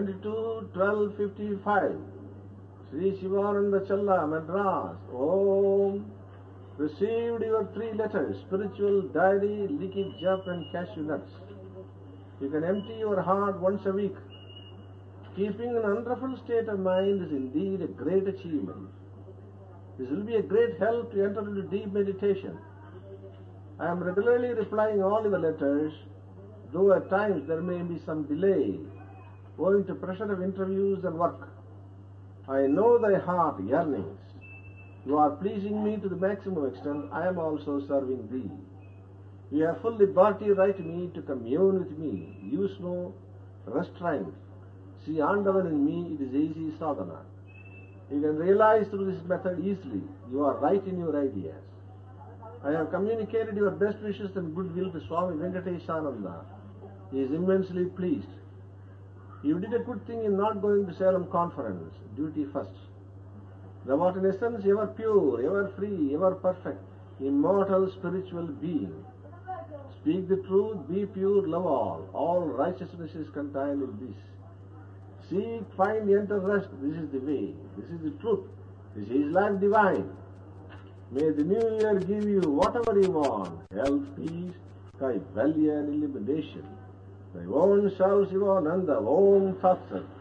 22 12 55. Sri Shivananda Challa, Madras. Om. Received your three letters spiritual diary, leaky jump, and cashew nuts. You can empty your heart once a week. Keeping an unruffled state of mind is indeed a great achievement. This will be a great help to enter into deep meditation. I am regularly replying all your letters, though at times there may be some delay owing to pressure of interviews and work. I know thy heart yearnings. You are pleasing me to the maximum extent. I am also serving thee. You have full liberty right me to commune with me. Use no restraint. See Andavan in me, it is easy sadhana. You can realize through this method easily. You are right in your ideas. I have communicated your best wishes and goodwill to Swami Venkateshananda. He is immensely pleased. You did a good thing in not going to Salem conference. Duty first. Thou art in essence ever pure, ever free, ever perfect, immortal spiritual being. Speak the truth, be pure, love all. All righteousness is contained in this. Seek, find, enter, rest. This is the way. This is the truth. This is life divine. May the new year give you whatever you want health, peace, kaivalya, and illumination. Thy own self, Shivananda, Om Tat Sat.